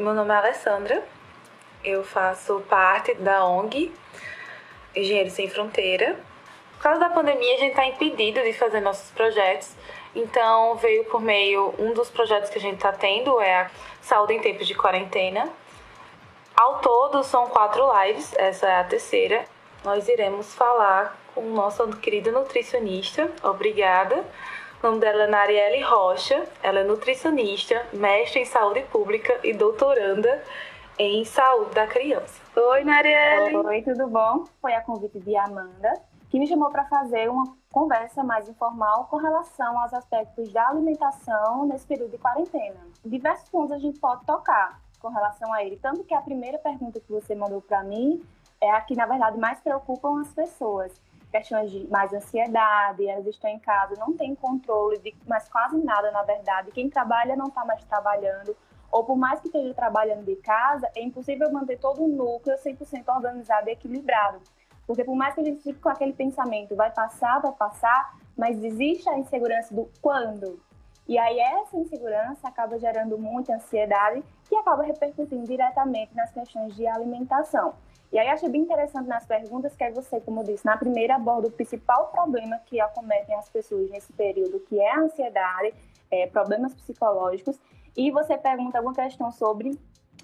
Meu nome é Alessandra, eu faço parte da ONG Engenheiros Sem Fronteira. Por causa da pandemia, a gente está impedido de fazer nossos projetos, então veio por meio, um dos projetos que a gente está tendo é a Saúde em Tempos de Quarentena. Ao todo, são quatro lives, essa é a terceira. Nós iremos falar com o nosso querido nutricionista, obrigada, o nome dela é Narielle Rocha. Ela é nutricionista, mestre em saúde pública e doutoranda em saúde da criança. Oi, Narielle. Oi, tudo bom? Foi a convite de Amanda que me chamou para fazer uma conversa mais informal com relação aos aspectos da alimentação nesse período de quarentena. Diversos pontos a gente pode tocar com relação a ele, tanto que a primeira pergunta que você mandou para mim é a que na verdade mais preocupam as pessoas questões de mais ansiedade, elas estão em casa, não tem controle de mais quase nada, na verdade. Quem trabalha não está mais trabalhando, ou por mais que esteja trabalhando de casa, é impossível manter todo o núcleo 100% organizado e equilibrado. Porque por mais que a gente fique com aquele pensamento, vai passar, vai passar, mas existe a insegurança do quando. E aí essa insegurança acaba gerando muita ansiedade que acaba repercutindo diretamente nas questões de alimentação. E aí achei bem interessante nas perguntas que aí você, como disse, na primeira aborda o principal problema que acometem as pessoas nesse período, que é a ansiedade, é, problemas psicológicos, e você pergunta alguma questão sobre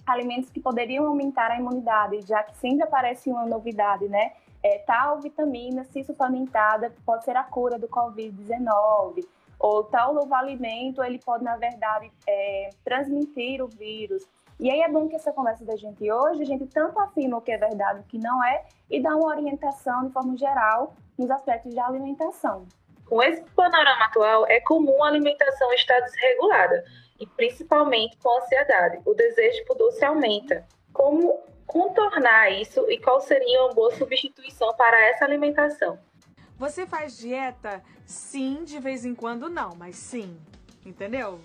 alimentos que poderiam aumentar a imunidade, já que sempre aparece uma novidade, né? É, tal vitamina, se suplementada, pode ser a cura do Covid-19, ou tal novo alimento, ele pode, na verdade, é, transmitir o vírus. E aí é bom que essa conversa da gente hoje, a gente tanto afirma o que é verdade e o que não é, e dá uma orientação de forma geral nos aspectos de alimentação. Com esse panorama atual, é comum a alimentação estar desregulada, e principalmente com a ansiedade. O desejo por doce aumenta. Como contornar isso e qual seria uma boa substituição para essa alimentação? Você faz dieta? Sim, de vez em quando não, mas sim. Entendeu?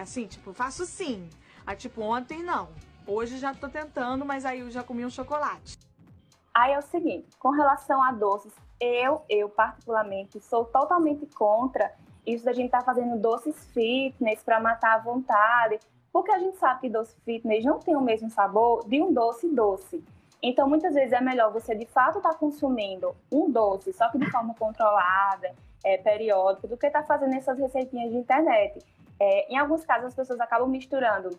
Assim, tipo, faço sim. Aí, tipo, ontem não. Hoje já tô tentando, mas aí eu já comi um chocolate. Aí é o seguinte, com relação a doces, eu, eu particularmente, sou totalmente contra isso da gente estar tá fazendo doces fitness para matar a vontade, porque a gente sabe que doce fitness não tem o mesmo sabor de um doce doce. Então, muitas vezes é melhor você de fato estar tá consumindo um doce, só que de forma controlada, é, periódica, do que tá fazendo essas receitinhas de internet. É, em alguns casos, as pessoas acabam misturando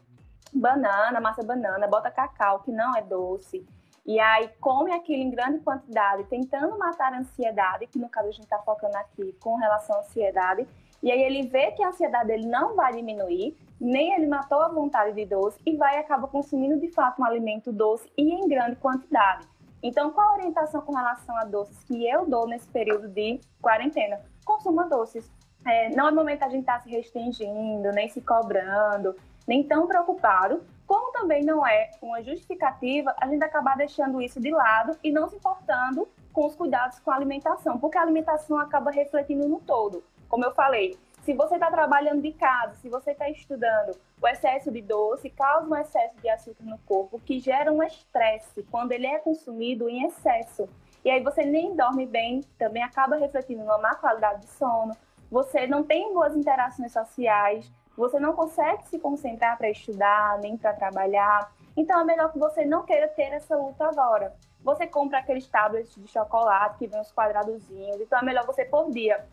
banana, massa banana, bota cacau, que não é doce. E aí come aquilo em grande quantidade, tentando matar a ansiedade, que no caso a gente está focando aqui com relação à ansiedade. E aí ele vê que a ansiedade dele não vai diminuir, nem ele matou a vontade de doce e vai acaba consumindo de fato um alimento doce e em grande quantidade. Então, qual a orientação com relação a doces que eu dou nesse período de quarentena? Consuma doces. É, não é momento a gente estar tá se restringindo, nem se cobrando, nem tão preocupado, como também não é uma justificativa a gente acabar deixando isso de lado e não se importando com os cuidados com a alimentação, porque a alimentação acaba refletindo no todo. Como eu falei, se você está trabalhando de casa, se você está estudando, o excesso de doce causa um excesso de açúcar no corpo, que gera um estresse quando ele é consumido em excesso. E aí você nem dorme bem, também acaba refletindo numa má qualidade de sono, você não tem boas interações sociais, você não consegue se concentrar para estudar, nem para trabalhar. Então é melhor que você não queira ter essa luta agora. Você compra aqueles tablets de chocolate que vem os quadradozinhos, então é melhor você por dia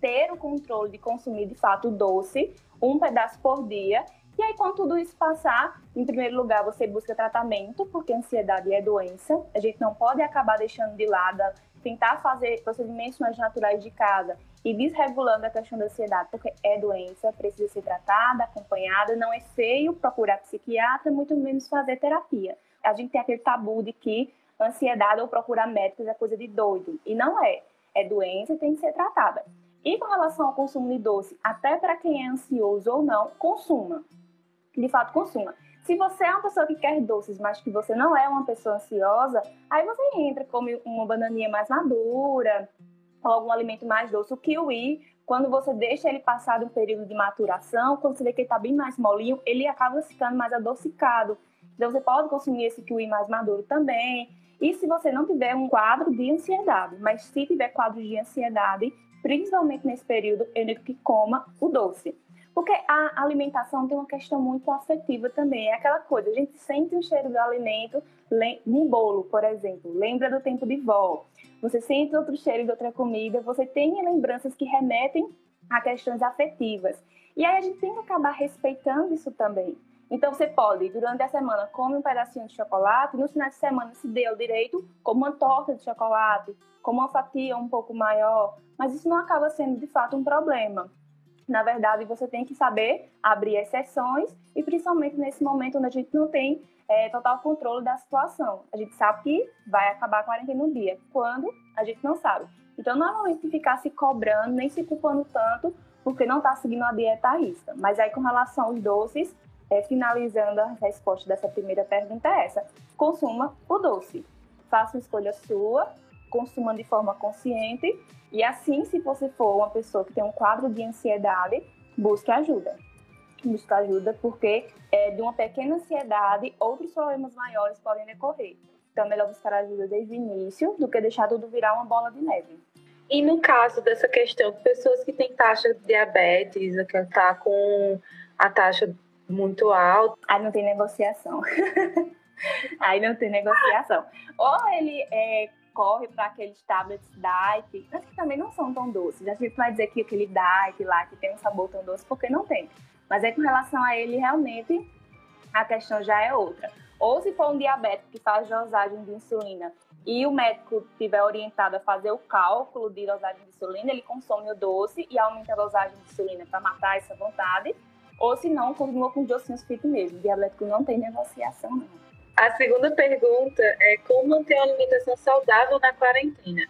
ter o controle de consumir de fato doce, um pedaço por dia. E aí, quando tudo isso passar, em primeiro lugar, você busca tratamento, porque ansiedade é doença. A gente não pode acabar deixando de lado, tentar fazer procedimentos mais naturais de casa e desregulando a questão da ansiedade, porque é doença, precisa ser tratada, acompanhada, não é feio procurar psiquiatra, muito menos fazer terapia. A gente tem aquele tabu de que ansiedade ou procurar médicos é coisa de doido, e não é. É doença e tem que ser tratada. E com relação ao consumo de doce, até para quem é ansioso ou não, consuma. De fato, consuma. Se você é uma pessoa que quer doces, mas que você não é uma pessoa ansiosa, aí você entra, come uma bananinha mais madura, ou algum alimento mais doce. O kiwi, quando você deixa ele passar de um período de maturação, quando você vê que ele está bem mais molinho, ele acaba ficando mais adocicado. Então você pode consumir esse kiwi mais maduro também. E se você não tiver um quadro de ansiedade, mas se tiver quadro de ansiedade, principalmente nesse período, eu digo que coma o doce. Porque a alimentação tem uma questão muito afetiva também. É aquela coisa, a gente sente o cheiro do alimento, um bolo, por exemplo, lembra do tempo de vó. Você sente outro cheiro de outra comida, você tem lembranças que remetem a questões afetivas. E aí a gente tem que acabar respeitando isso também. Então você pode, durante a semana, come um pedacinho de chocolate, no final de semana, se deu direito, como uma torta de chocolate, como uma fatia um pouco maior, mas isso não acaba sendo de fato um problema. Na verdade, você tem que saber abrir exceções e principalmente nesse momento onde a gente não tem é, total controle da situação. A gente sabe que vai acabar a quarentena no dia. Quando? A gente não sabe. Então, normalmente ficar se cobrando, nem se culpando tanto, porque não está seguindo a dieta risca. Mas aí, com relação aos doces, é, finalizando a resposta dessa primeira pergunta é essa. Consuma o doce. Faça uma escolha sua, consuma de forma consciente e assim, se você for uma pessoa que tem um quadro de ansiedade, busque ajuda. Busque ajuda porque é, de uma pequena ansiedade, outros problemas maiores podem decorrer. Então é melhor buscar ajuda desde o início do que deixar tudo virar uma bola de neve. E no caso dessa questão, pessoas que têm taxa de diabetes, que está com a taxa muito alta. Aí não tem negociação. Aí não tem negociação. Ou ele é, corre para aqueles tablets diet, mas que também não são tão doces. A gente vai dizer que aquele diet lá que tem um sabor tão doce, porque não tem. Mas é com relação a ele, realmente, a questão já é outra. Ou se for um diabético que faz dosagem de insulina e o médico tiver orientado a fazer o cálculo de dosagem de insulina, ele consome o doce e aumenta a dosagem de insulina para matar essa vontade. Ou se não, continua com os docinhos fit mesmo. O diabético não tem negociação, não. A segunda pergunta é como manter uma alimentação saudável na quarentena?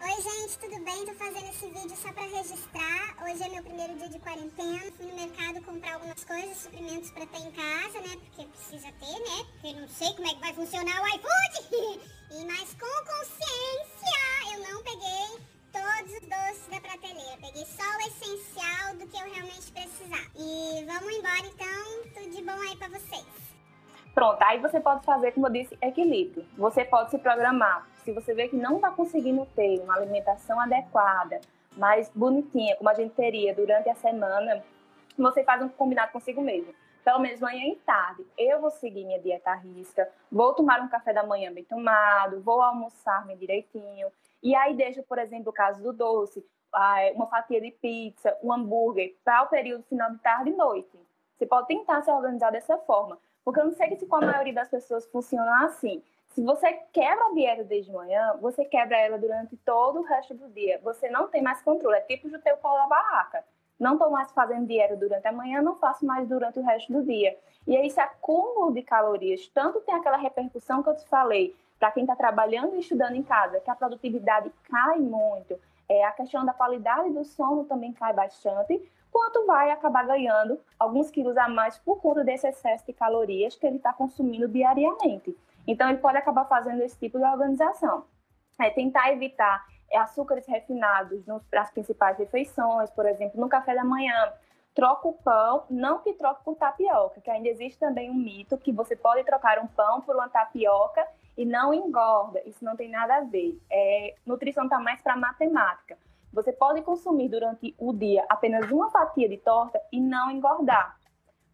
Oi, gente, tudo bem? Tô fazendo esse vídeo só para registrar. Hoje é meu primeiro dia de quarentena. Fui no mercado comprar algumas coisas, suprimentos para ter em casa, né? Porque precisa ter, né? Porque eu não sei como é que vai funcionar o iFood. e mas com consciência, eu não peguei todos os doces da prateleira. Peguei só o essencial do que eu realmente precisar. Vamos embora então. Tudo de bom aí para vocês. Pronto, aí você pode fazer, como eu disse, equilíbrio. Você pode se programar. Se você vê que não está conseguindo ter uma alimentação adequada, mais bonitinha, como a gente teria durante a semana, você faz um combinado consigo mesmo. Pelo menos manhã e tarde. Eu vou seguir minha dieta à risca, vou tomar um café da manhã bem tomado, vou almoçar bem direitinho. E aí deixo, por exemplo, o caso do doce, uma fatia de pizza, um hambúrguer para o período final de tarde e noite. Você pode tentar se organizar dessa forma, porque eu não sei se com a maioria das pessoas funciona assim. Se você quebra a dieta desde manhã, você quebra ela durante todo o resto do dia. Você não tem mais controle. É tipo o teu pau da barraca. Não estou mais fazendo dieta durante a manhã, não faço mais durante o resto do dia. E aí, esse acúmulo de calorias, tanto tem aquela repercussão que eu te falei, para quem está trabalhando e estudando em casa, que a produtividade cai muito, é, a questão da qualidade do sono também cai bastante, quanto vai acabar ganhando alguns quilos a mais por conta desse excesso de calorias que ele está consumindo diariamente. Então, ele pode acabar fazendo esse tipo de organização. É tentar evitar açúcares refinados nas principais refeições, por exemplo, no café da manhã, troca o pão, não que troque por tapioca, que ainda existe também um mito que você pode trocar um pão por uma tapioca e não engorda. Isso não tem nada a ver. É, nutrição está mais para matemática. Você pode consumir durante o dia apenas uma fatia de torta e não engordar.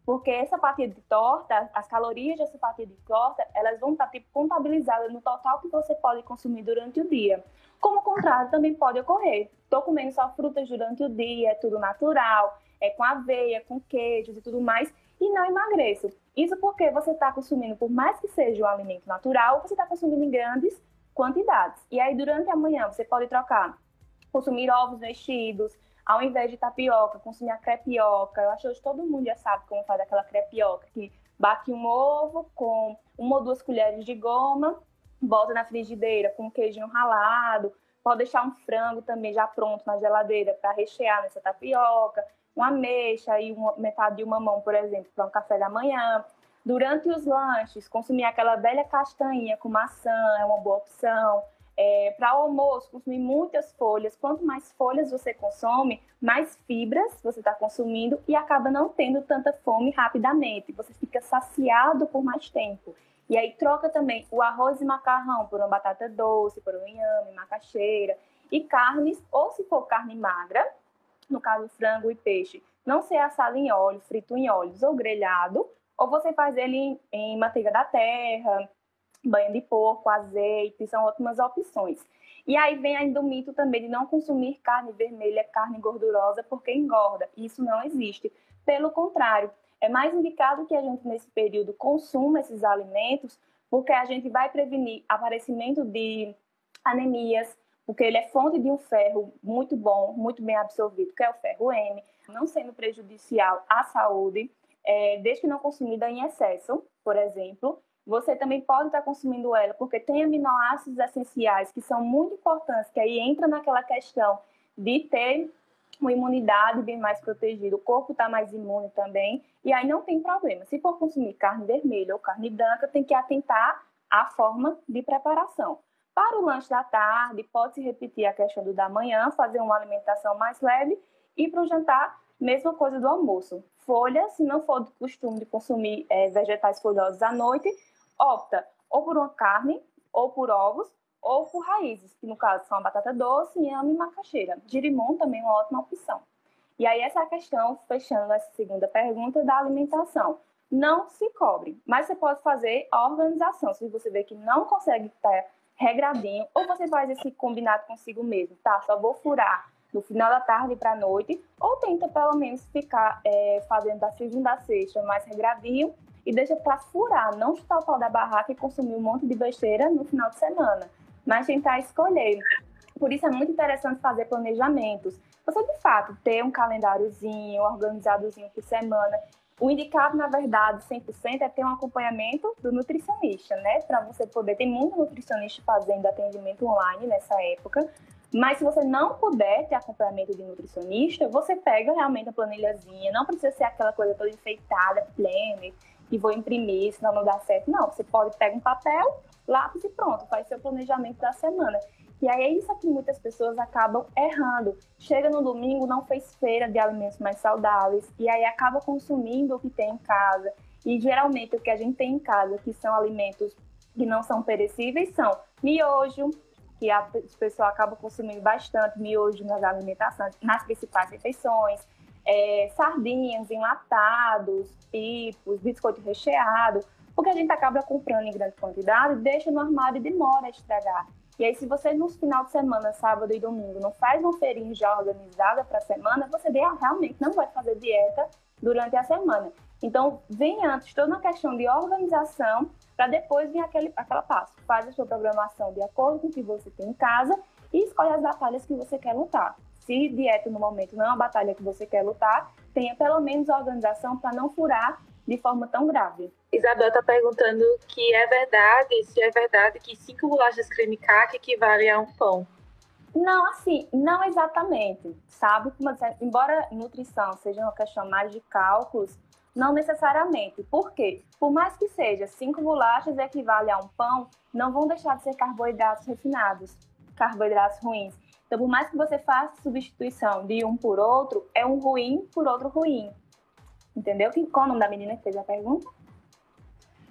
Porque essa fatia de torta, as calorias dessa fatia de torta, elas vão estar tá, tipo, contabilizadas no total que você pode consumir durante o dia. Como o contrário também pode ocorrer. Estou comendo só frutas durante o dia, é tudo natural, é com aveia, com queijos e tudo mais, e não emagreço. Isso porque você está consumindo, por mais que seja um alimento natural, você está consumindo em grandes quantidades. E aí, durante a manhã, você pode trocar, consumir ovos mexidos, ao invés de tapioca, consumir a crepioca. Eu acho que todo mundo já sabe como faz aquela crepioca, que bate um ovo com uma ou duas colheres de goma, bota na frigideira com queijinho ralado, pode deixar um frango também já pronto na geladeira para rechear nessa tapioca uma ameixa e uma, metade de uma mão, por exemplo, para um café da manhã. Durante os lanches, consumir aquela velha castanha com maçã é uma boa opção. É, para o almoço, consumir muitas folhas. Quanto mais folhas você consome, mais fibras você está consumindo e acaba não tendo tanta fome rapidamente. Você fica saciado por mais tempo. E aí troca também o arroz e macarrão por uma batata doce, por um inhame, macaxeira. E carnes, ou se for carne magra, no caso frango e peixe, não ser assado em óleo, frito em óleos ou grelhado, ou você faz ele em, em manteiga da terra, banho de porco, azeite, são ótimas opções. E aí vem ainda o mito também de não consumir carne vermelha, carne gordurosa, porque engorda. Isso não existe. Pelo contrário, é mais indicado que a gente, nesse período, consuma esses alimentos, porque a gente vai prevenir aparecimento de anemias, porque ele é fonte de um ferro muito bom, muito bem absorvido, que é o ferro M, não sendo prejudicial à saúde, é, desde que não consumida em excesso, por exemplo, você também pode estar consumindo ela, porque tem aminoácidos essenciais que são muito importantes, que aí entra naquela questão de ter uma imunidade bem mais protegida, o corpo está mais imune também, e aí não tem problema. Se for consumir carne vermelha ou carne branca, tem que atentar à forma de preparação. Para o lanche da tarde, pode-se repetir a questão do da manhã, fazer uma alimentação mais leve, e para o jantar, mesma coisa do almoço. Folha, se não for do costume de consumir é, vegetais folhosos à noite, opta ou por uma carne, ou por ovos, ou por raízes, que no caso são a batata doce, inhame e macaxeira. Girimum também é uma ótima opção. E aí essa é a questão, fechando essa segunda pergunta, da alimentação. Não se cobre, mas você pode fazer a organização. Se você vê que não consegue estar regradinho, ou você faz esse combinado consigo mesmo, tá? Só vou furar no final da tarde para a noite, ou tenta pelo menos ficar é, fazendo da segunda a sexta mais regradinho e deixa para furar, não chutar o pau da barraca e consumir um monte de besteira no final de semana, mas tentar escolher. Por isso é muito interessante fazer planejamentos. Você, de fato, ter um calendáriozinho, organizadozinho por semana. O indicado, na verdade, 100% é ter um acompanhamento do nutricionista, né? Para você poder. Tem muito nutricionista fazendo atendimento online nessa época. Mas se você não puder ter acompanhamento de nutricionista, você pega realmente a planilhazinha. Não precisa ser aquela coisa toda enfeitada, plena e vou imprimir, senão não dá certo. Não, você pode pegar um papel, lápis e pronto, faz seu planejamento da semana. E aí é isso que muitas pessoas acabam errando. Chega no domingo, não fez feira de alimentos mais saudáveis, e aí acaba consumindo o que tem em casa. E geralmente o que a gente tem em casa, que são alimentos que não são perecíveis, são miojo, que a pessoa acaba consumindo bastante miojo nas alimentações, nas principais refeições, é, sardinhas, enlatados, pipos, biscoito recheado, porque a gente acaba comprando em grande quantidade, deixa no armário e demora a estragar. E aí, se você no final de semana, sábado e domingo, não faz uma feirinha já organizada para a semana, você realmente não vai fazer dieta durante a semana. Então, vem antes toda uma questão de organização, para depois vir aquele aquela passo. Faz a sua programação de acordo com o que você tem em casa e escolhe as batalhas que você quer lutar se dieta no momento não é uma batalha que você quer lutar, tenha pelo menos organização para não furar de forma tão grave. Isabel está perguntando que é verdade, se é verdade que cinco bolachas creme caque equivale a um pão. Não, assim, não exatamente, sabe? Embora nutrição seja uma questão mais de cálculos, não necessariamente. Por quê? Por mais que seja cinco bolachas equivale a um pão, não vão deixar de ser carboidratos refinados, carboidratos ruins. Então, por mais que você faça substituição de um por outro, é um ruim por outro ruim. Entendeu? Qual o nome da menina que fez a pergunta?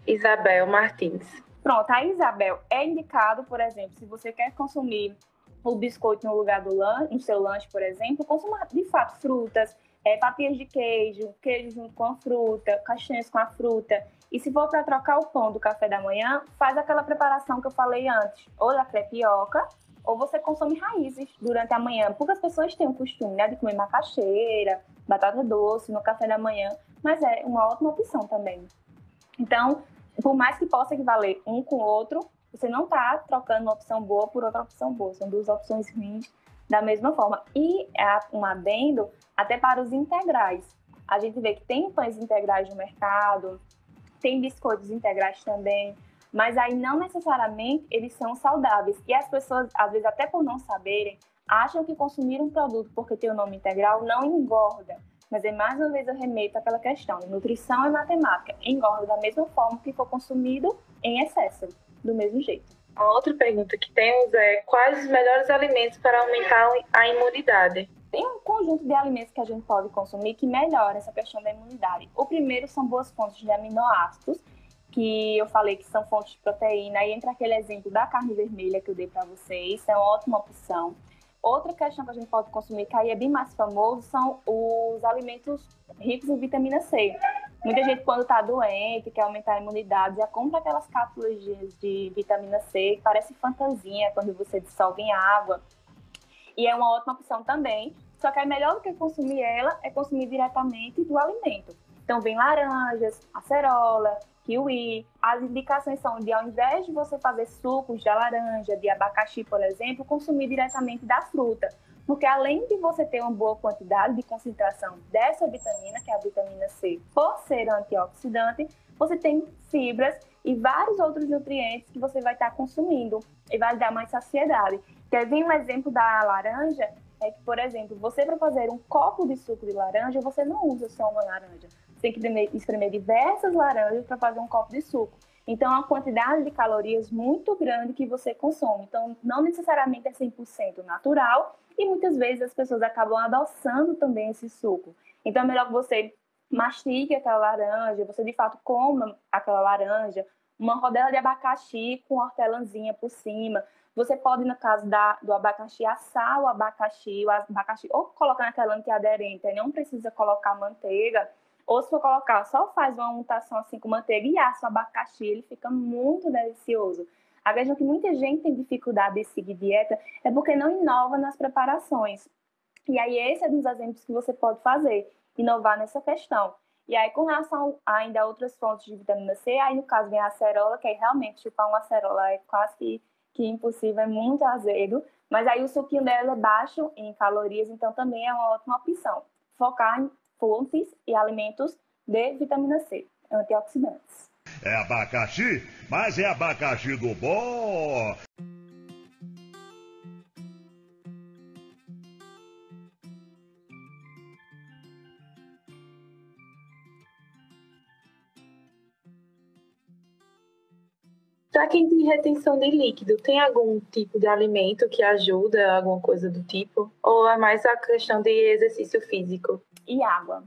Isabel Martins. Pronto, a Isabel é indicado, por exemplo, se você quer consumir o biscoito no lugar do lanche, no seu lanche, por exemplo, consuma de fato frutas, é, fatias de queijo, queijo junto com a fruta, castanhas com a fruta. E se for para trocar o pão do café da manhã, faz aquela preparação que eu falei antes, ou da crepioca, ou você consome raízes durante a manhã. Poucas pessoas têm o costume né, de comer macaxeira, batata doce no café da manhã, mas é uma ótima opção também. Então, por mais que possa equivaler um com o outro, você não está trocando uma opção boa por outra opção boa. São duas opções ruins da mesma forma. E é um adendo até para os integrais. A gente vê que tem pães integrais no mercado, tem biscoitos integrais também, mas aí não necessariamente eles são saudáveis. E as pessoas, às vezes, até por não saberem, acham que consumir um produto porque tem o nome integral não engorda. Mas é mais uma vez eu remeto àquela questão: nutrição é matemática, engorda da mesma forma que for consumido em excesso, do mesmo jeito. A outra pergunta que temos é: quais os melhores alimentos para aumentar a imunidade? Tem um conjunto de alimentos que a gente pode consumir que melhora essa questão da imunidade. O primeiro são boas fontes de aminoácidos, que eu falei que são fontes de proteína, e entra aquele exemplo da carne vermelha que eu dei para vocês, é uma ótima opção. Outra questão que a gente pode consumir, que aí é bem mais famoso, são os alimentos ricos em vitamina C. Muita gente, quando está doente, quer aumentar a imunidade, já compra aquelas cápsulas de, de vitamina C, que parece fantasia quando você dissolve em água. E é uma ótima opção também. Só que é melhor do que consumir ela, é consumir diretamente do alimento. Então, vem laranjas, acerola, kiwi. As indicações são de, ao invés de você fazer sucos de laranja, de abacaxi, por exemplo, consumir diretamente da fruta. Porque além de você ter uma boa quantidade de concentração dessa vitamina, que é a vitamina C, por ser antioxidante, você tem fibras e vários outros nutrientes que você vai estar consumindo e vai dar mais saciedade. Quer ver um exemplo da laranja? É que, por exemplo, você para fazer um copo de suco de laranja, você não usa só uma laranja tem que espremer diversas laranjas para fazer um copo de suco. Então, é uma quantidade de calorias muito grande que você consome. Então, não necessariamente é 100% natural e muitas vezes as pessoas acabam adoçando também esse suco. Então, é melhor que você mastigue aquela laranja, você de fato coma aquela laranja, uma rodela de abacaxi com hortelãzinha por cima. Você pode, no caso da, do abacaxi, assar o abacaxi, o abacaxi ou colocar naquela antiaderente, não precisa colocar manteiga ou se for colocar, só faz uma untação assim com manteiga e assa o abacaxi, ele fica muito delicioso. A questão que muita gente tem dificuldade de seguir dieta é porque não inova nas preparações. E aí esse é um dos exemplos que você pode fazer, inovar nessa questão. E aí, com relação ainda a outras fontes de vitamina C, aí no caso vem a acerola, que aí realmente chupar uma acerola é quase que, que impossível, é muito azedo. Mas aí o suquinho dela é baixo em calorias, então também é uma ótima opção. Focar em fontes e alimentos de vitamina C, antioxidantes. É abacaxi, mas é abacaxi do bom. Para quem tem retenção de líquido, tem algum tipo de alimento que ajuda, alguma coisa do tipo? Ou é mais a questão de exercício físico? e água.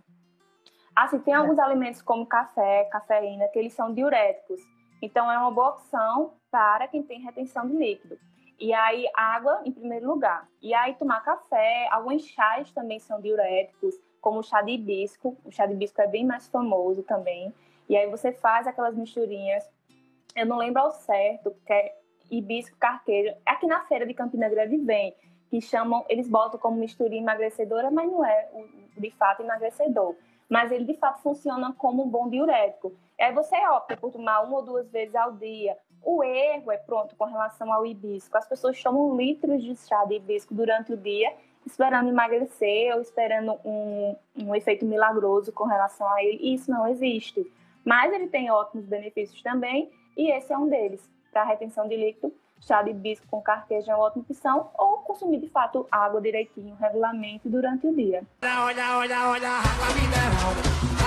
Assim, tem é. alguns alimentos como café, cafeína, que eles são diuréticos. Então, é uma boa opção para quem tem retenção de líquido. E aí, água em primeiro lugar. E aí, tomar café. Alguns chás também são diuréticos, como o chá de hibisco. O chá de hibisco é bem mais famoso também. E aí, você faz aquelas misturinhas. Eu não lembro ao certo, que é hibisco, carquejo. Aqui na feira de Campina Grande vem que chamam, eles botam como misturinha emagrecedora, mas não é de fato emagrecedor. Mas ele de fato funciona como um bom diurético. Aí você opta por tomar uma ou duas vezes ao dia. O erro é pronto com relação ao hibisco. As pessoas tomam litros de chá de hibisco durante o dia, esperando emagrecer ou esperando um, um efeito milagroso com relação a ele. E isso não existe. Mas ele tem ótimos benefícios também, e esse é um deles para retenção de líquido chá de hibisco com carqueja é uma ótima opção, ou consumir de fato água direitinho, regularmente durante o dia. Olha, olha, olha, água mineral,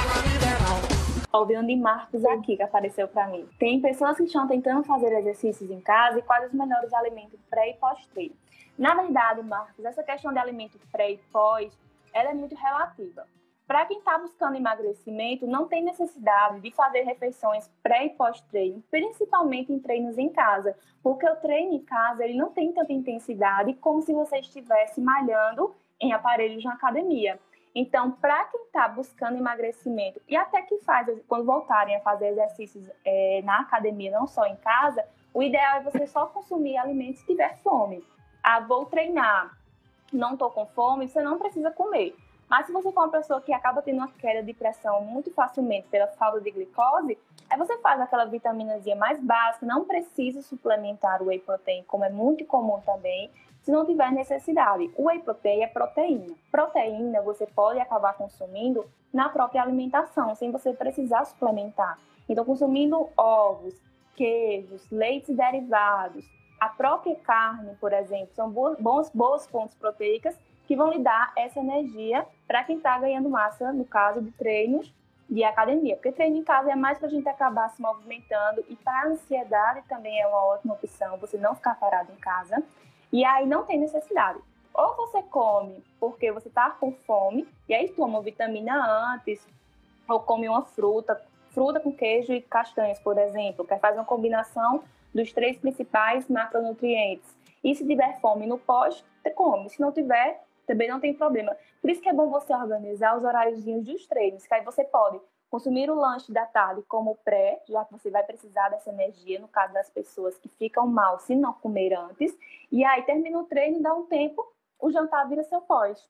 água mineral. Ouvindo de Marcos aqui, que apareceu para mim. Tem pessoas que estão tentando fazer exercícios em casa e quais os melhores alimentos pré e pós-treino. Na verdade, Marcos, essa questão de alimento pré e pós, ela é muito relativa. Para quem está buscando emagrecimento, não tem necessidade de fazer refeições pré e pós-treino, principalmente em treinos em casa, porque o treino em casa ele não tem tanta intensidade como se você estivesse malhando em aparelhos na academia. Então, para quem está buscando emagrecimento e até que faz, quando voltarem a fazer exercícios é, na academia, não só em casa, o ideal é você só consumir alimentos se tiver fome. Ah, vou treinar, não estou com fome, você não precisa comer. Mas se você for uma pessoa que acaba tendo uma queda de pressão muito facilmente pela falta de glicose, aí você faz aquela vitaminazinha mais básica, não precisa suplementar o whey protein, como é muito comum também, se não tiver necessidade. O whey protein é proteína. Proteína você pode acabar consumindo na própria alimentação, sem você precisar suplementar. Então, consumindo ovos, queijos, leites derivados, a própria carne, por exemplo, são boas, boas fontes proteicas que vão lhe dar essa energia para quem está ganhando massa, no caso de treinos de academia. Porque treino em casa é mais para a gente acabar se movimentando e para a ansiedade também é uma ótima opção, você não ficar parado em casa. E aí não tem necessidade. Ou você come porque você está com fome, e aí toma vitamina antes, ou come uma fruta, fruta com queijo e castanhas, por exemplo, que faz uma combinação dos três principais macronutrientes. E se tiver fome no pós, come. Se não tiver, também não tem problema. Por isso que é bom você organizar os horários dos treinos, que aí você pode consumir o lanche da tarde como pré, já que você vai precisar dessa energia, no caso das pessoas que ficam mal se não comer antes, e aí termina o treino dá um tempo, o jantar vira seu pós.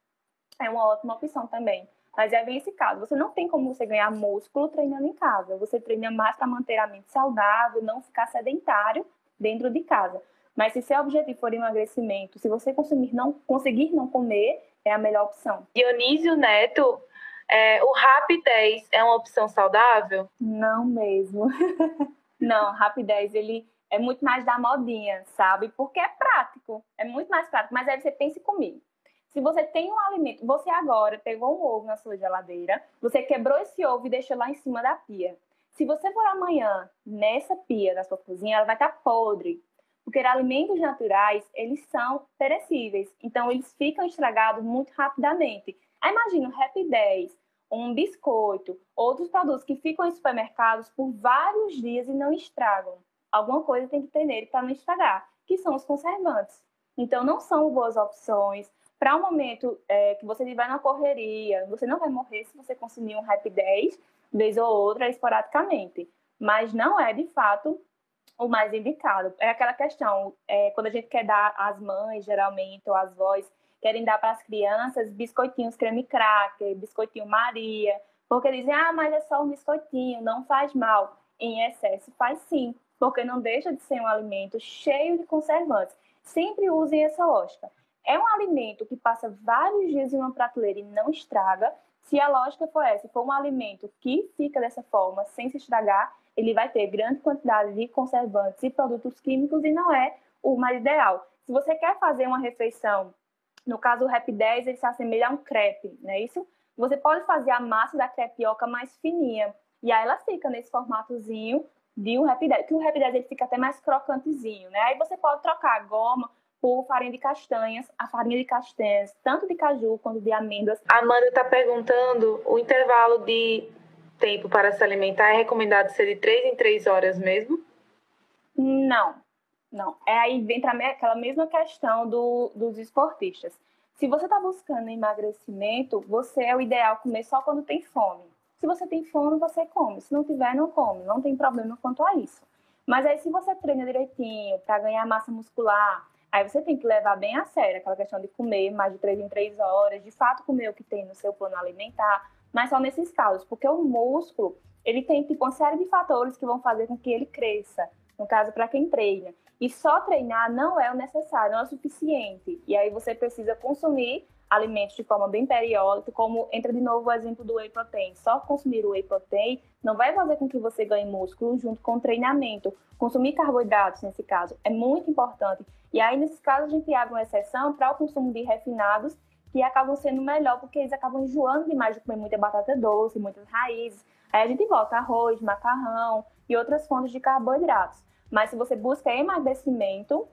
É uma ótima opção também. Mas é bem esse caso. Você não tem como você ganhar músculo treinando em casa. Você treina mais para manter a mente saudável, não ficar sedentário dentro de casa. Mas se seu objetivo for emagrecimento, se você consumir não, conseguir não comer, é a melhor opção. Dionísio Neto, é, o Rap 10 é uma opção saudável? Não mesmo. não, Rap 10 ele é muito mais da modinha, sabe? Porque é prático, é muito mais prático. Mas aí você pense comigo. Se você tem um alimento, você agora pegou um ovo na sua geladeira, você quebrou esse ovo e deixou lá em cima da pia. Se você for amanhã nessa pia da sua cozinha, ela vai estar tá podre, porque alimentos naturais, eles são perecíveis, então eles ficam estragados muito rapidamente. Aí imagina um Happy 10, um biscoito, outros produtos que ficam em supermercados por vários dias e não estragam. Alguma coisa tem que ter nele para não estragar, que são os conservantes. Então não são boas opções, para um momento é, que você estiver na correria, você não vai morrer se você consumir um Rap 10, vez ou outra, esporadicamente. Mas não é, de fato, o mais indicado. É aquela questão, é, quando a gente quer dar às mães, geralmente, ou às vós, querem dar para as crianças biscoitinhos creme cracker, biscoitinho Maria, porque dizem, ah, mas é só um biscoitinho, não faz mal. Em excesso faz sim, porque não deixa de ser um alimento cheio de conservantes. Sempre usem essa lógica. É um alimento que passa vários dias em uma prateleira e não estraga. Se a lógica for essa, for um alimento que fica dessa forma, sem se estragar, ele vai ter grande quantidade de conservantes e produtos químicos e não é o mais ideal. Se você quer fazer uma refeição, no caso o Rap 10, ele se assemelha a um crepe, não é isso? Você pode fazer a massa da crepioca mais fininha e aí ela fica nesse formatozinho de um Rap 10, que o Rap 10 ele fica até mais crocantezinho, né? Aí você pode trocar a goma por farinha de castanhas, a farinha de castanhas, tanto de caju quanto de amêndoas. A Amanda está perguntando, o intervalo de tempo para se alimentar é recomendado ser de 3 em 3 horas mesmo? Não, não. É aí entra aquela mesma questão do, dos esportistas. Se você está buscando emagrecimento, você é o ideal comer só quando tem fome. Se você tem fome, você come. Se não tiver, não come. Não tem problema quanto a isso. Mas aí, se você treina direitinho para ganhar massa muscular, Aí você tem que levar bem a sério aquela questão de comer mais de três em três horas, de fato comer o que tem no seu plano alimentar, mas só nesses casos, porque o músculo, ele tem tipo uma série de fatores que vão fazer com que ele cresça, no caso para quem treina. E só treinar não é o necessário, não é o suficiente. E aí você precisa consumir alimentos de forma bem periódica, como entra de novo o exemplo do whey protein. Só consumir o whey protein não vai fazer com que você ganhe músculo junto com o treinamento. Consumir carboidratos, nesse caso, é muito importante. E aí, nesse caso, a gente abre uma exceção para o consumo de refinados, que acabam sendo melhor, porque eles acabam enjoando demais de comer muita batata doce, muitas raízes. Aí a gente volta arroz, macarrão e outras fontes de carboidratos. Mas se você busca emagrecimento,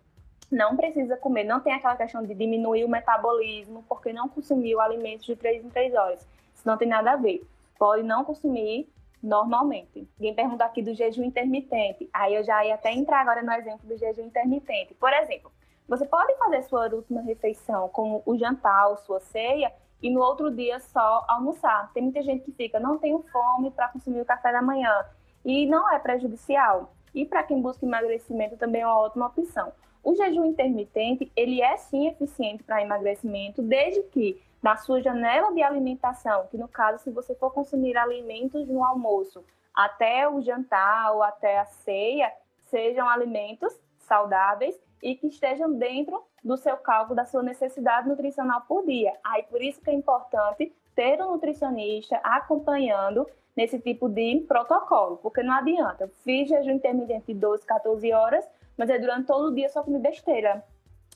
não precisa comer, não tem aquela questão de diminuir o metabolismo porque não consumiu alimentos de 3 em 3 horas. Isso não tem nada a ver. Pode não consumir normalmente. Alguém pergunta aqui do jejum intermitente. Aí eu já ia até entrar agora no exemplo do jejum intermitente. Por exemplo, você pode fazer sua última refeição como o jantar ou sua ceia e no outro dia só almoçar. Tem muita gente que fica, não tenho fome para consumir o café da manhã. E não é prejudicial. E para quem busca emagrecimento também é uma ótima opção. O jejum intermitente, ele é sim eficiente para emagrecimento, desde que na sua janela de alimentação, que no caso, se você for consumir alimentos no almoço até o jantar ou até a ceia, sejam alimentos saudáveis e que estejam dentro do seu cálculo da sua necessidade nutricional por dia. Aí por isso que é importante ter um nutricionista acompanhando nesse tipo de protocolo, porque não adianta, fiz jejum intermitente de 12, 14 horas, mas é durante todo o dia só comer besteira.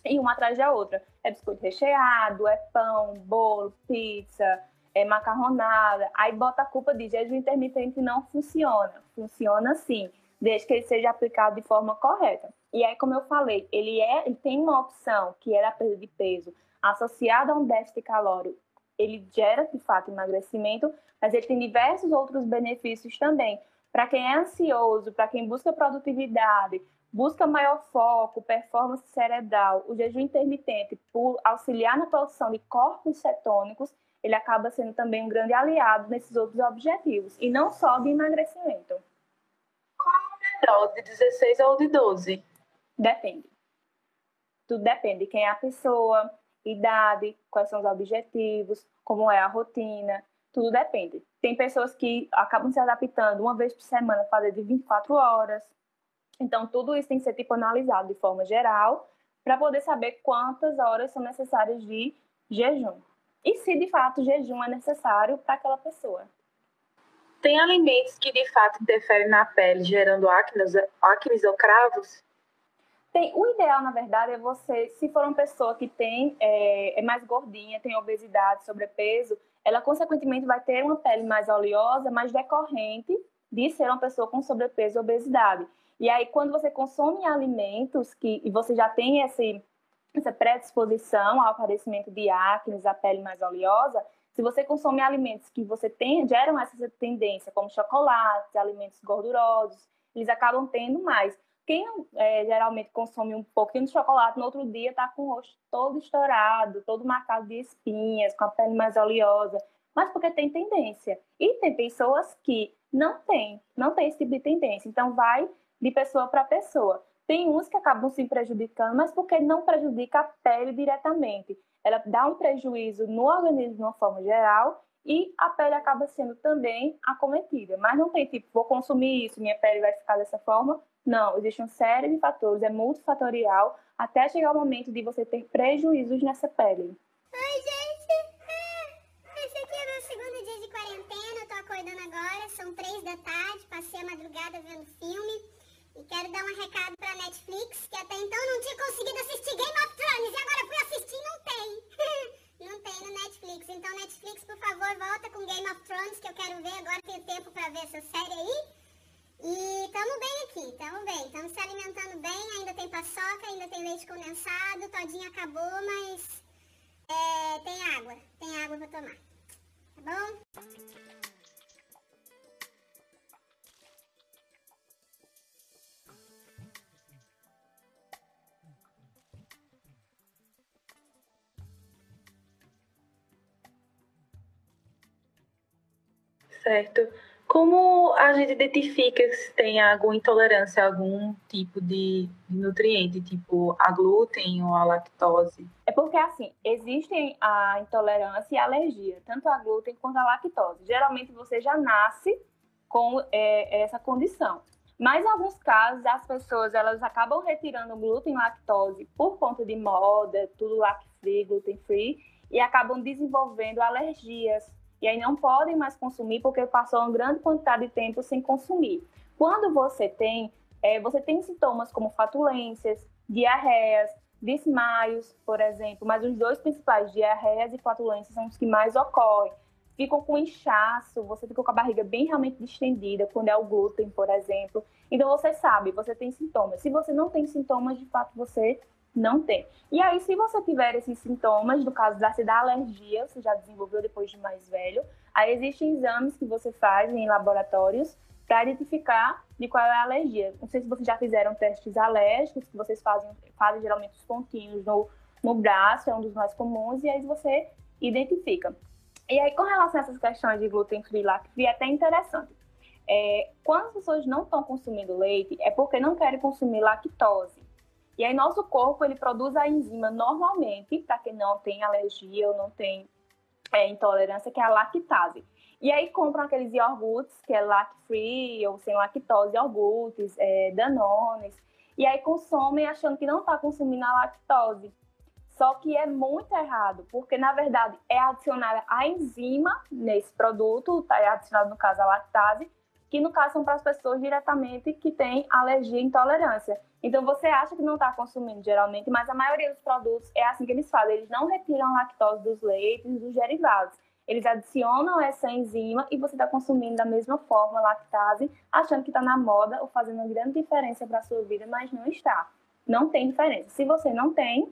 E uma atrás da outra. É biscoito recheado, é pão, bolo, pizza, é macarronada. Aí bota a culpa de jejum intermitente não funciona. Funciona sim, desde que ele seja aplicado de forma correta. E aí, como eu falei, ele, é, ele tem uma opção, que é a perda de peso, associada a um déficit calórico. Ele gera, de fato, emagrecimento, mas ele tem diversos outros benefícios também. Para quem é ansioso, para quem busca produtividade, busca maior foco, performance cerebral, o jejum intermitente, por auxiliar na produção de corpos cetônicos, ele acaba sendo também um grande aliado nesses outros objetivos, e não só de emagrecimento. Qual é o melhor, de 16 ou de 12? Depende. Tudo depende de quem é a pessoa, idade, quais são os objetivos, como é a rotina, tudo depende. Tem pessoas que acabam se adaptando uma vez por semana, fazer de 24 horas. Então, tudo isso tem que ser tipo analisado de forma geral para poder saber quantas horas são necessárias de jejum. E se de fato jejum é necessário para aquela pessoa. Tem alimentos que de fato interferem na pele, gerando acnes, acnes ou cravos? Tem, o ideal, na verdade, é você, se for uma pessoa que tem é, é mais gordinha, tem obesidade, sobrepeso, ela consequentemente vai ter uma pele mais oleosa, mais decorrente de ser uma pessoa com sobrepeso e obesidade. E aí, quando você consome alimentos que e você já tem esse, essa predisposição ao aparecimento de acne, a pele mais oleosa, se você consome alimentos que você tem, geram essa tendência, como chocolates, alimentos gordurosos, eles acabam tendo mais. Quem é, geralmente consome um pouquinho de chocolate, no outro dia está com o rosto todo estourado, todo marcado de espinhas, com a pele mais oleosa, mas porque tem tendência. E tem pessoas que não têm, não tem esse tipo de tendência. Então, vai de pessoa para pessoa. Tem uns que acabam se prejudicando, mas porque não prejudica a pele diretamente. Ela dá um prejuízo no organismo de uma forma geral e a pele acaba sendo também acometida. Mas não tem tipo, vou consumir isso, minha pele vai ficar dessa forma. Não, existe uma série de fatores, é multifatorial, até chegar o momento de você ter prejuízos nessa pele. Oi, gente! É, esse aqui é meu segundo dia de quarentena, eu tô acordando agora, são três da tarde, passei a madrugada vendo filme. E quero dar um recado pra Netflix, que até então não tinha conseguido assistir Game of Thrones, e agora fui assistir e não tem. não tem no Netflix. Então, Netflix, por favor, volta com Game of Thrones, que eu quero ver agora, tenho tempo pra ver essa série aí. E estamos bem aqui, estamos bem, estamos se alimentando bem, ainda tem paçoca, ainda tem leite condensado, todinho acabou, mas é, tem água, tem água para tomar, tá bom? Certo. Como a gente identifica se tem alguma intolerância a algum tipo de nutriente, tipo a glúten ou a lactose? É porque, assim, existem a intolerância e a alergia, tanto a glúten quanto a lactose. Geralmente você já nasce com é, essa condição. Mas em alguns casos, as pessoas elas acabam retirando glúten e lactose por conta de moda, tudo lact-free, gluten-free, e acabam desenvolvendo alergias e aí não podem mais consumir porque passou uma grande quantidade de tempo sem consumir. Quando você tem, é, você tem sintomas como fatulências, diarreias, desmaios, por exemplo, mas os dois principais, diarreias e fatulências, são os que mais ocorrem. Ficam com inchaço, você fica com a barriga bem realmente distendida, quando é o glúten, por exemplo. Então você sabe, você tem sintomas. Se você não tem sintomas, de fato você não tem. E aí, se você tiver esses sintomas, no caso da, da alergia, você já desenvolveu depois de mais velho, aí existem exames que você faz em laboratórios para identificar de qual é a alergia. Não sei se vocês já fizeram testes alérgicos, que vocês fazem, fazem geralmente os pontinhos no, no braço, é um dos mais comuns, e aí você identifica. E aí, com relação a essas questões de glúten free e é até interessante. É, quando as pessoas não estão consumindo leite, é porque não querem consumir lactose. E aí nosso corpo ele produz a enzima normalmente, para quem não tem alergia ou não tem é, intolerância, que é a lactase. E aí compram aqueles iogurtes que é lact-free ou sem lactose, iogurtes, é, danones, e aí consomem achando que não está consumindo a lactose. Só que é muito errado, porque na verdade é adicionada a enzima nesse produto, tá? é adicionado no caso a lactase, que no caso são para as pessoas diretamente que têm alergia e intolerância. Então você acha que não está consumindo geralmente, mas a maioria dos produtos é assim que eles fazem. Eles não retiram lactose dos leites, dos derivados. Eles adicionam essa enzima e você está consumindo da mesma forma lactase, achando que está na moda ou fazendo uma grande diferença para a sua vida, mas não está. Não tem diferença. Se você não tem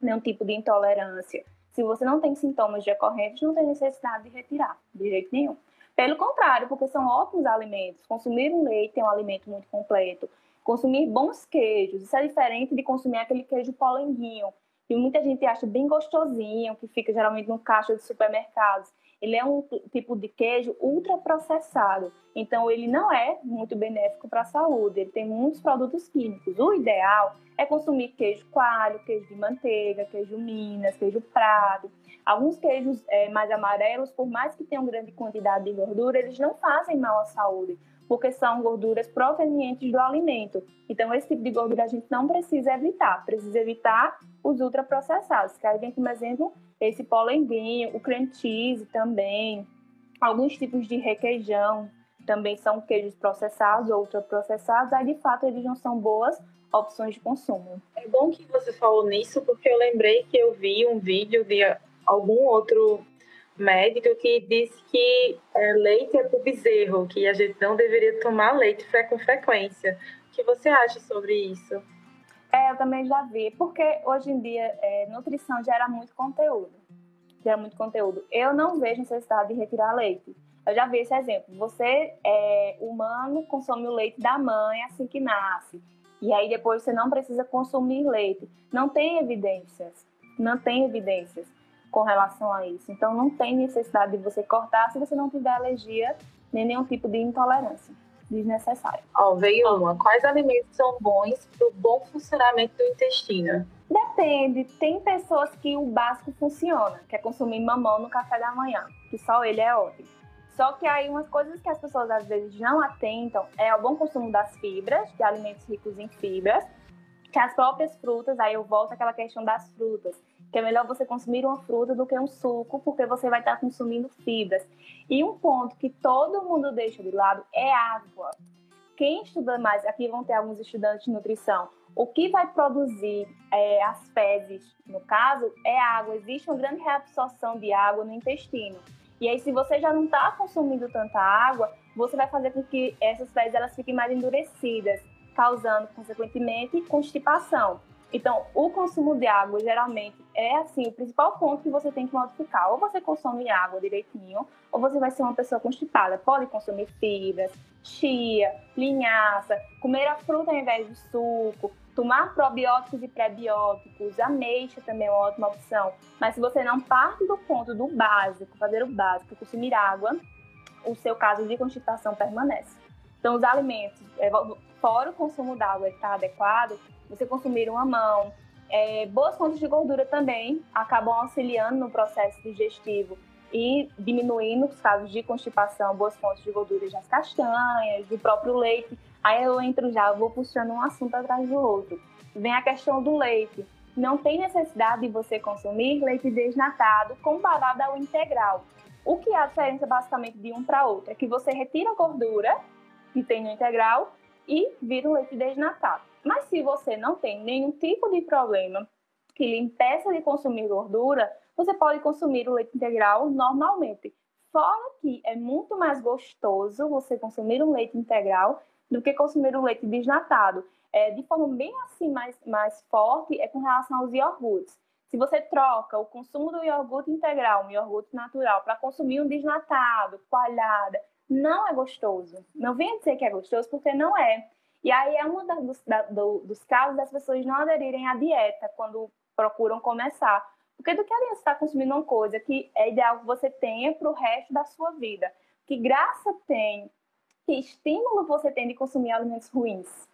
nenhum tipo de intolerância, se você não tem sintomas decorrentes, não tem necessidade de retirar, de jeito nenhum. Pelo contrário, porque são ótimos alimentos. Consumir um leite é um alimento muito completo. Consumir bons queijos. Isso é diferente de consumir aquele queijo polenguinho, que muita gente acha bem gostosinho, que fica geralmente no caixa de supermercados. Ele é um tipo de queijo ultraprocessado, então ele não é muito benéfico para a saúde, ele tem muitos produtos químicos. O ideal é consumir queijo coalho, queijo de manteiga, queijo Minas, queijo Prado. Alguns queijos é, mais amarelos, por mais que tenham grande quantidade de gordura, eles não fazem mal à saúde porque são gorduras provenientes do alimento. Então, esse tipo de gordura a gente não precisa evitar, precisa evitar os ultraprocessados, que aí vem como exemplo esse polenguinho, o cream cheese também, alguns tipos de requeijão também são queijos processados ou ultraprocessados, aí de fato eles não são boas opções de consumo. É bom que você falou nisso, porque eu lembrei que eu vi um vídeo de algum outro médico que disse que é, leite é para bezerro, que a gente não deveria tomar leite com frequência. O que você acha sobre isso? É, eu também já vi, porque hoje em dia é, nutrição gera muito conteúdo. Gera muito conteúdo. Eu não vejo necessidade de retirar leite. Eu já vi esse exemplo. Você, é, humano, consome o leite da mãe assim que nasce. E aí depois você não precisa consumir leite. Não tem evidências. Não tem evidências com relação a isso. Então, não tem necessidade de você cortar se você não tiver alergia nem nenhum tipo de intolerância desnecessária. Ó, oh, veio uma. Quais alimentos são bons para o bom funcionamento do intestino? Depende. Tem pessoas que o básico funciona, que é consumir mamão no café da manhã, que só ele é ótimo. Só que aí umas coisas que as pessoas às vezes não atentam é o bom consumo das fibras, de alimentos ricos em fibras, que as próprias frutas, aí eu volto àquela questão das frutas que é melhor você consumir uma fruta do que um suco, porque você vai estar consumindo fibras. E um ponto que todo mundo deixa de lado é água. Quem estuda mais, aqui vão ter alguns estudantes de nutrição, o que vai produzir é, as fezes, no caso, é água. Existe uma grande reabsorção de água no intestino. E aí, se você já não está consumindo tanta água, você vai fazer com que essas fezes elas fiquem mais endurecidas, causando, consequentemente, constipação. Então, o consumo de água geralmente é assim o principal ponto que você tem que modificar. Ou você consome água direitinho, ou você vai ser uma pessoa constipada. Pode consumir fibras, chia, linhaça, comer a fruta ao invés de suco, tomar probióticos e prebióticos, ameixa também é uma ótima opção. Mas se você não parte do ponto do básico, fazer o básico, consumir água, o seu caso de constipação permanece. Então, os alimentos, é, fora o consumo d'água está adequado, você consumir uma mão. É, boas fontes de gordura também acabam auxiliando no processo digestivo e diminuindo os casos de constipação, boas fontes de gordura das castanhas, do próprio leite. Aí eu entro já, vou puxando um assunto atrás do outro. Vem a questão do leite. Não tem necessidade de você consumir leite desnatado comparado ao integral. O que é a diferença basicamente de um para outro? É que você retira a gordura que tem no integral e vira um leite desnatado. Mas se você não tem nenhum tipo de problema que lhe impeça de consumir gordura, você pode consumir o leite integral normalmente. Fora que é muito mais gostoso você consumir um leite integral do que consumir um leite desnatado. É, de forma bem assim mais, mais forte é com relação aos iogurtes. Se você troca o consumo do iogurte integral, um iogurte natural, para consumir um desnatado, coalhada, não é gostoso. Não venha dizer que é gostoso, porque não é. E aí é um dos, da, do, dos casos das pessoas não aderirem à dieta quando procuram começar. Porque do que adianta estar consumindo uma coisa que é ideal que você tenha para o resto da sua vida? Que graça tem, que estímulo você tem de consumir alimentos ruins?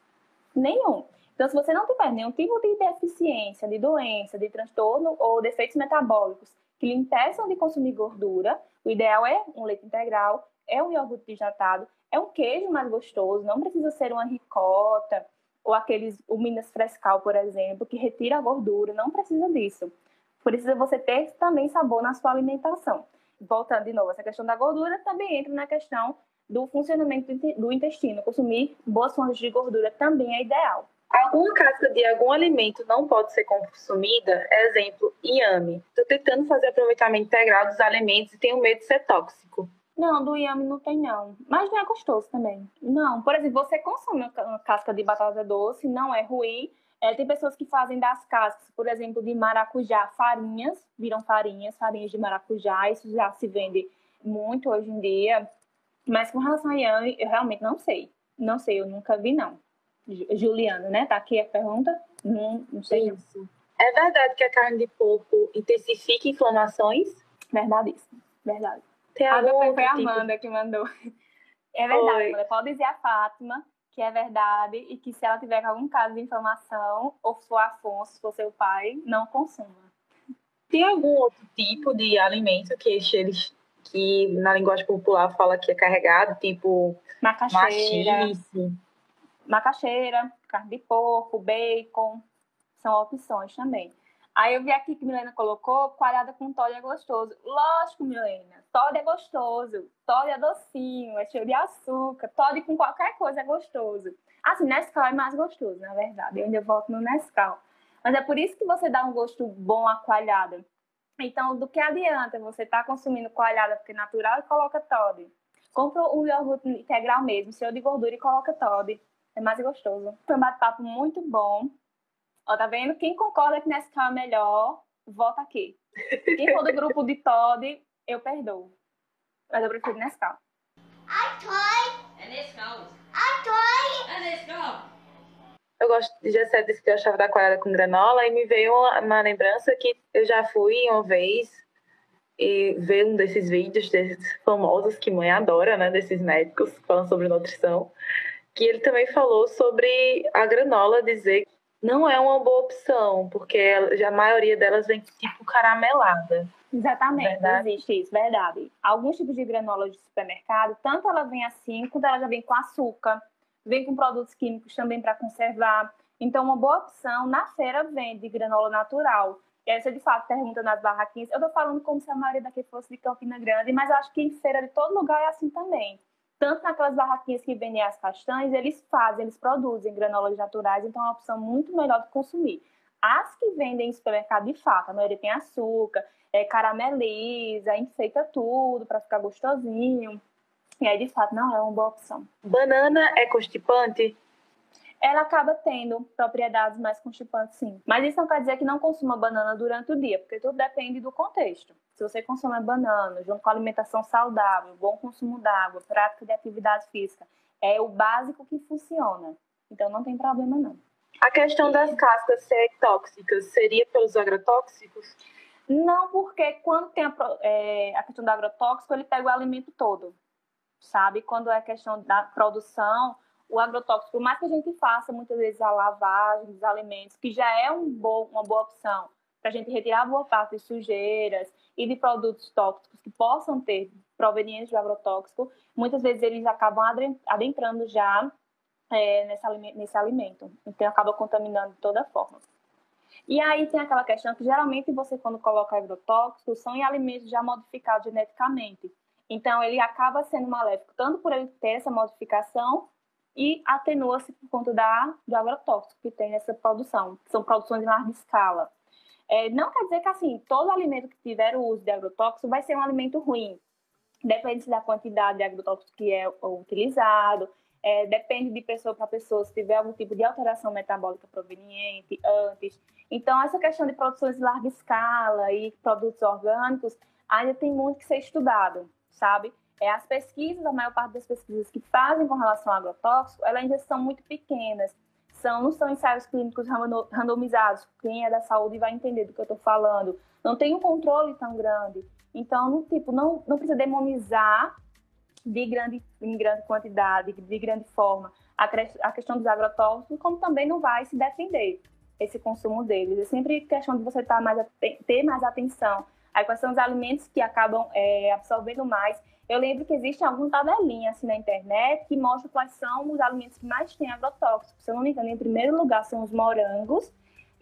Nenhum. Então, se você não tiver nenhum tipo de deficiência, de doença, de transtorno ou defeitos metabólicos que lhe impeçam de consumir gordura, o ideal é um leite integral, é um iogurte desnatado, é um queijo mais gostoso, não precisa ser uma ricota ou aqueles, o Minas Frescal, por exemplo, que retira a gordura, não precisa disso. Precisa você ter também sabor na sua alimentação. Voltando de novo, essa questão da gordura também entra na questão do funcionamento do intestino. Consumir boas fontes de gordura também é ideal. Alguma casca de algum alimento não pode ser consumida, exemplo, inhame. Estou tentando fazer aproveitamento integral dos alimentos e tenho medo de ser tóxico. Não, do Yami não tem não. Mas não é gostoso também. Não, por exemplo, você consome uma casca de batata doce, não é ruim. É, tem pessoas que fazem das cascas, por exemplo, de maracujá, farinhas, viram farinhas, farinhas de maracujá, isso já se vende muito hoje em dia. Mas com relação a Yami, eu realmente não sei. Não sei, eu nunca vi não. Juliana, né? Tá aqui a pergunta? Não, não sei. Isso. É verdade que a carne de porco intensifica inflamações? Verdadíssimo. Verdade. Tem A algum foi a tipo? Amanda que mandou. É verdade. Amanda. Pode dizer a Fátima que é verdade e que se ela tiver algum caso de inflamação, ou for Afonso, for seu pai, não consuma. Tem algum outro tipo de alimento que eles- que na linguagem popular fala que é carregado, tipo Macaxeira, machice? macaxeira, carne de porco, bacon, são opções também. Aí eu vi aqui que Milena colocou coalhada com Todd é gostoso. Lógico, Milena, Todd é gostoso. Todd é docinho, é cheio de açúcar. Todd com qualquer coisa é gostoso. Assim, Nescau é mais gostoso, na verdade. Eu ainda volto no Nescau. Mas é por isso que você dá um gosto bom à coalhada. Então, do que adianta você estar consumindo coalhada porque é natural e coloca Todd? Compra um iogurte integral mesmo, cheio de gordura e coloca Todd. É mais gostoso. Foi um bate-papo muito bom. Ó, tá vendo? Quem concorda que Nescau é melhor, vota aqui. Quem for do grupo de Todd, eu perdoo. Mas eu prefiro Nescau. And this goes. And this goes. Eu gosto de Gessé disse que eu achava da coalhada com granola e me veio uma, uma lembrança que eu já fui uma vez e ver um desses vídeos desses famosos que mãe adora, né, desses médicos falando sobre nutrição, que ele também falou sobre a granola dizer que não é uma boa opção, porque a maioria delas vem tipo caramelada. Exatamente, Verdade. existe isso, verdade. Alguns tipos de granola de supermercado, tanto ela vem assim, quanto ela já vem com açúcar, vem com produtos químicos também para conservar. Então, uma boa opção, na feira vende granola natural. E aí você, de fato, pergunta nas barraquinhas. Eu tô falando como se a maioria daqui fosse de Campina Grande, mas acho que em feira de todo lugar é assim também. Tanto naquelas barraquinhas que vendem as castanhas, eles fazem, eles produzem granolas naturais, então é uma opção muito melhor de consumir. As que vendem em supermercado, de fato, a maioria tem açúcar, é, carameliza, enfeita tudo para ficar gostosinho. E aí, de fato, não é uma boa opção. Banana é constipante? Ela acaba tendo propriedades mais constipantes, sim. Mas isso não quer dizer que não consuma banana durante o dia, porque tudo depende do contexto. Se você consome banana junto com alimentação saudável, bom consumo d'água, prática de atividade física, é o básico que funciona. Então não tem problema, não. A questão das cascas ser tóxicas seria pelos agrotóxicos? Não, porque quando tem a, é, a questão do agrotóxico, ele pega o alimento todo, sabe? Quando é questão da produção, o agrotóxico, por mais que a gente faça muitas vezes a lavagem dos alimentos, que já é um bom, uma boa opção para a gente retirar boa parte de sujeiras e de produtos tóxicos que possam ter provenientes do agrotóxico, muitas vezes eles acabam adentrando já é, nesse, alime- nesse alimento. Então, acaba contaminando de toda forma. E aí tem aquela questão que geralmente você, quando coloca agrotóxicos, são em alimentos já modificados geneticamente. Então, ele acaba sendo maléfico, tanto por ele ter essa modificação e atenua-se por conta da, do agrotóxico que tem nessa produção. São produções em larga escala. É, não quer dizer que, assim, todo alimento que tiver o uso de agrotóxico vai ser um alimento ruim. Depende da quantidade de agrotóxico que é utilizado, é, depende de pessoa para pessoa se tiver algum tipo de alteração metabólica proveniente antes. Então, essa questão de produções em larga escala e produtos orgânicos ainda tem muito que ser estudado, sabe? É, as pesquisas, a maior parte das pesquisas que fazem com relação ao agrotóxico, elas ainda são muito pequenas. São, não são ensaios clínicos rando- randomizados. Quem é da saúde vai entender do que eu estou falando. Não tem um controle tão grande. Então, tipo, não, não precisa demonizar de grande, em grande quantidade, de grande forma, a, a questão dos agrotóxicos, como também não vai se defender esse consumo deles. É sempre questão de você estar mais, ter mais atenção. Aí, quais são os alimentos que acabam é, absorvendo mais. Eu lembro que existe alguma tabelinha assim na internet que mostra quais são os alimentos que mais têm agrotóxicos. Se eu não me engano, em primeiro lugar são os morangos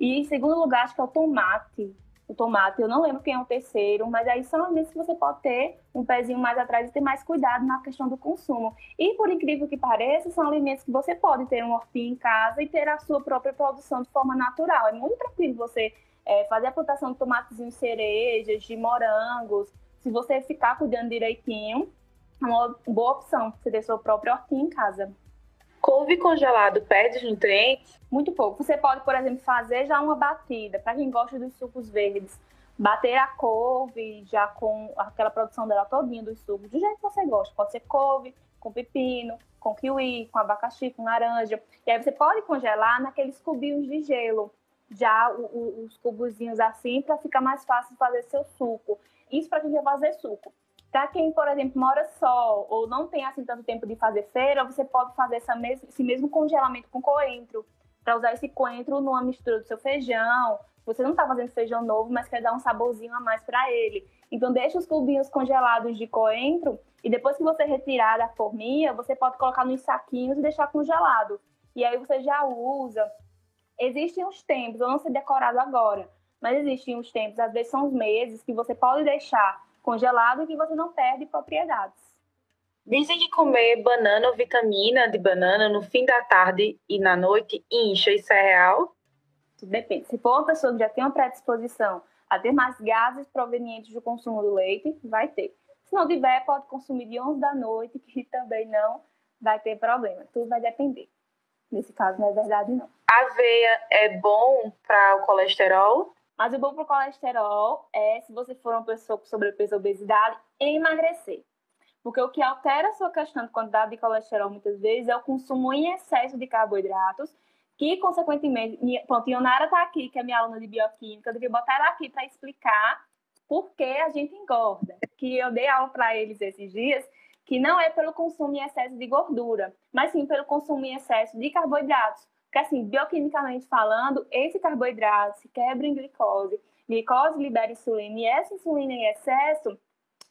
e em segundo lugar acho que é o tomate. O tomate, eu não lembro quem é o terceiro, mas aí são alimentos que você pode ter um pezinho mais atrás e ter mais cuidado na questão do consumo. E por incrível que pareça, são alimentos que você pode ter um hortinho em casa e ter a sua própria produção de forma natural. É muito tranquilo você é, fazer a plantação de tomatezinhos cerejas, de morangos. Se você ficar cuidando direitinho, é uma boa opção você ter sua própria hortinha em casa. Couve congelado perde os nutrientes? Muito pouco. Você pode, por exemplo, fazer já uma batida. Para quem gosta dos sucos verdes, bater a couve já com aquela produção dela todinha dos sucos, do jeito que você gosta. Pode ser couve, com pepino, com kiwi, com abacaxi, com laranja. E aí você pode congelar naqueles cubinhos de gelo, já o, o, os cubozinhos assim, para ficar mais fácil fazer seu suco. Isso para quem quer fazer suco. Para quem, por exemplo, mora só ou não tem assim tanto tempo de fazer feira, você pode fazer essa mes esse mesmo congelamento com coentro, para usar esse coentro numa mistura do seu feijão. Você não está fazendo feijão novo, mas quer dar um saborzinho a mais para ele. Então, deixa os cubinhos congelados de coentro e depois que você retirar da forminha, você pode colocar nos saquinhos e deixar congelado. E aí você já usa. Existem uns tempos, eu não sei decorado agora, mas existem uns tempos, às vezes são os meses, que você pode deixar congelado e que você não perde propriedades. Dizem que comer banana ou vitamina de banana no fim da tarde e na noite incha, isso é real? Tudo depende. Se for uma pessoa que já tem uma predisposição a ter mais gases provenientes do consumo do leite, vai ter. Se não tiver, pode consumir de 11 da noite, que também não vai ter problema. Tudo vai depender. Nesse caso, não é verdade, não. Aveia é bom para o colesterol? Mas o bom para o colesterol é, se você for uma pessoa com sobrepeso ou obesidade, emagrecer. Porque o que altera a sua questão de quantidade de colesterol, muitas vezes, é o consumo em excesso de carboidratos, que, consequentemente, minha, pronto, Ionara está aqui, que é minha aluna de bioquímica, eu devia botar ela aqui para explicar por que a gente engorda. Que eu dei aula para eles esses dias, que não é pelo consumo em excesso de gordura, mas sim pelo consumo em excesso de carboidratos. Porque, assim, bioquimicamente falando, esse carboidrato se quebra em glicose, glicose libera insulina, e essa insulina em excesso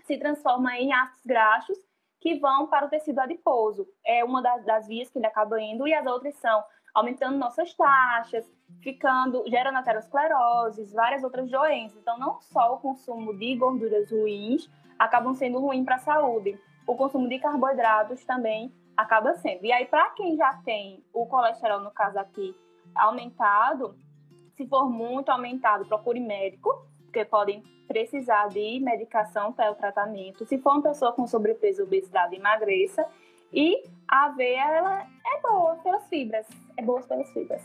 se transforma em ácidos graxos que vão para o tecido adiposo. É uma das, das vias que ele acaba indo, e as outras são aumentando nossas taxas, ficando, gerando aterosclerose, várias outras doenças. Então, não só o consumo de gorduras ruins acabam sendo ruim para a saúde, o consumo de carboidratos também acaba sendo. E aí, para quem já tem o colesterol, no caso aqui, aumentado, se for muito aumentado, procure médico, porque podem precisar de medicação para o tratamento. Se for uma pessoa com sobrepeso, obesidade, emagreça. E a aveia, ela é boa pelas fibras, é boa pelas fibras.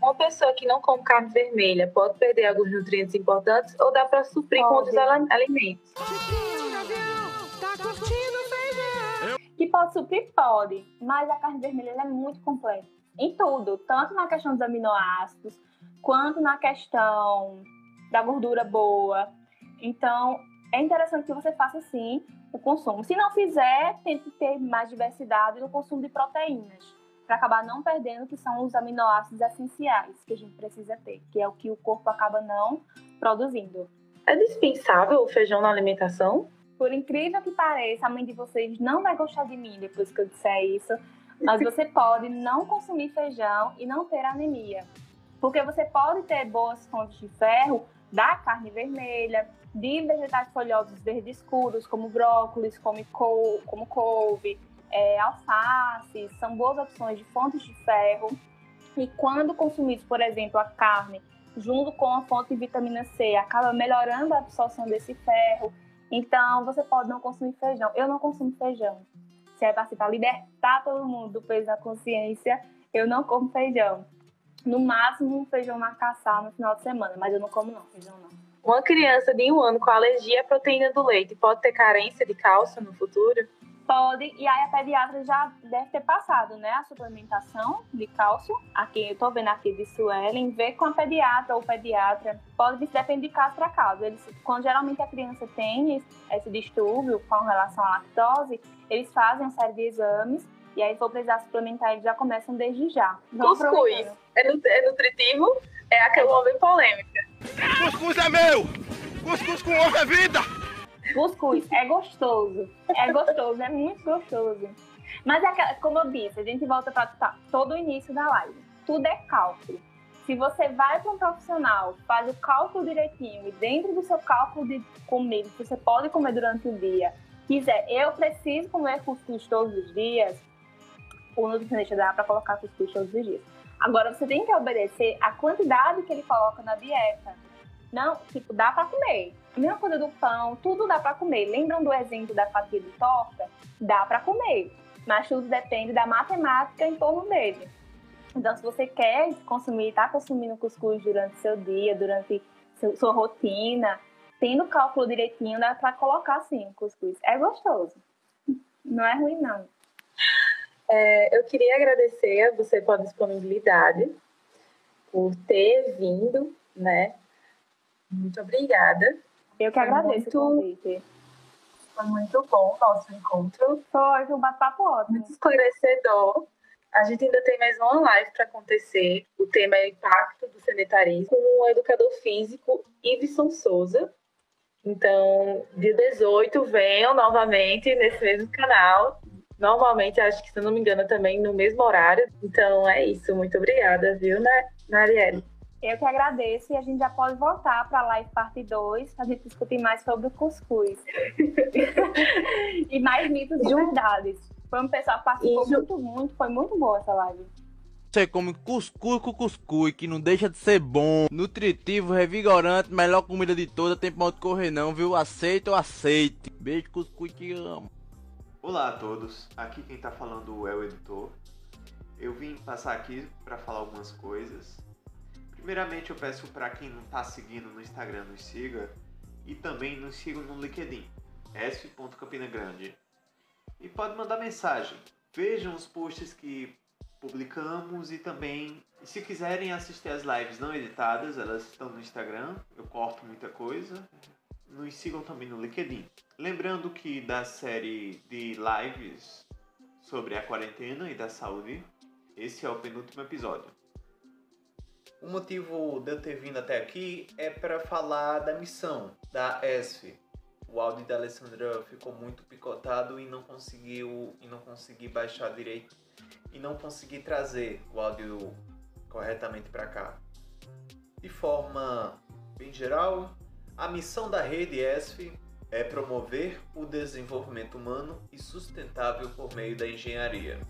Uma pessoa que não come carne vermelha pode perder alguns nutrientes importantes ou dá para suprir pode. com outros alimentos? Que pode suprir? Pode, mas a carne vermelha é muito completa em tudo, tanto na questão dos aminoácidos, quanto na questão da gordura boa. Então, é interessante que você faça sim o consumo. Se não fizer, tente ter mais diversidade no consumo de proteínas, para acabar não perdendo que são os aminoácidos essenciais que a gente precisa ter, que é o que o corpo acaba não produzindo. É dispensável o feijão na alimentação? Por incrível que pareça, a mãe de vocês não vai gostar de mim depois que eu disser isso, mas você pode não consumir feijão e não ter anemia. Porque você pode ter boas fontes de ferro da carne vermelha, de vegetais folhosos verdes escuros, como brócolis, como, cou como couve, é, alface, são boas opções de fontes de ferro. E quando consumidos, por exemplo, a carne, junto com a fonte de vitamina C, acaba melhorando a absorção desse ferro. Então, você pode não consumir feijão. Eu não consumo feijão. Se é para libertar todo mundo do peso da consciência, eu não como feijão. No máximo, um feijão macaçá no final de semana, mas eu não como não, feijão não. Uma criança de um ano com alergia à proteína do leite pode ter carência de cálcio no futuro? Pode, e aí a pediatra já deve ter passado, né, a suplementação de cálcio. Aqui, eu tô vendo aqui de Suelen, ver com a pediatra ou pediatra. Pode, depender de caso para caso. Eles, quando geralmente a criança tem esse distúrbio com relação à lactose, eles fazem uma série de exames e aí, se for precisar suplementar, eles já começam desde já. Cuscuz é, é nutritivo? É aquele homem polêmica. Cuscuz é meu! Cuscuz com ovo é vida! Cuscuz é gostoso. É gostoso, é muito gostoso. Mas é como eu disse, a gente volta para tá, todo o início da live. Tudo é cálculo. Se você vai para um profissional, faz o cálculo direitinho e dentro do seu cálculo de comida, que você pode comer durante o dia, quiser, eu preciso comer cuscuz todos os dias, o nutricionista dá para colocar cuscuz todos os dias. Agora, você tem que obedecer a quantidade que ele coloca na dieta. Não, tipo, dá para comer. A mesma coisa do pão, tudo dá para comer. Lembram do exemplo da fatia de torta? Dá para comer. Mas tudo depende da matemática em torno dele. Então, se você quer consumir, tá consumindo cuscuz durante seu dia, durante seu, sua rotina, tendo cálculo direitinho, dá para colocar sim o cuscuz. É gostoso. Não é ruim, não. É, eu queria agradecer a você pela disponibilidade, por ter vindo, né? Muito obrigada. Eu que agradeço muito, o convite. Foi muito bom o nosso encontro. Foi, foi um bate-papo ótimo. Muito esclarecedor. A gente ainda tem mais uma live para acontecer. O tema é o impacto do sedentarismo com o educador físico Iveson Souza. Então, dia 18, venham novamente nesse mesmo canal. Normalmente, acho que, se não me engano, também no mesmo horário. Então, é isso. Muito obrigada, viu, né, Narielle? Eu que agradeço e a gente já pode voltar para a live parte 2 para a gente discutir mais sobre o cuscuz. e mais mitos de verdades. Foi um pessoal que participou muito, muito. Foi muito boa essa live. Você come cuscuz com cuscuz, que não deixa de ser bom, nutritivo, revigorante, melhor comida de toda, tem pra onde correr não, viu? Aceita ou aceite. Beijo, cuscuz, te amo. Olá a todos, aqui quem tá falando é o editor. Eu vim passar aqui para falar algumas coisas. Primeiramente, eu peço para quem não está seguindo no Instagram, nos siga e também nos siga no LinkedIn, s.campinagrande. E pode mandar mensagem. Vejam os posts que publicamos e também, se quiserem assistir as lives não editadas, elas estão no Instagram. Eu corto muita coisa. Nos sigam também no LinkedIn. Lembrando que da série de lives sobre a quarentena e da saúde, esse é o penúltimo episódio. O motivo de eu ter vindo até aqui é para falar da missão da ESF. O áudio da Alessandra ficou muito picotado e não conseguiu e não consegui baixar direito e não consegui trazer o áudio corretamente para cá. De forma bem geral, a missão da rede ESF é promover o desenvolvimento humano e sustentável por meio da engenharia.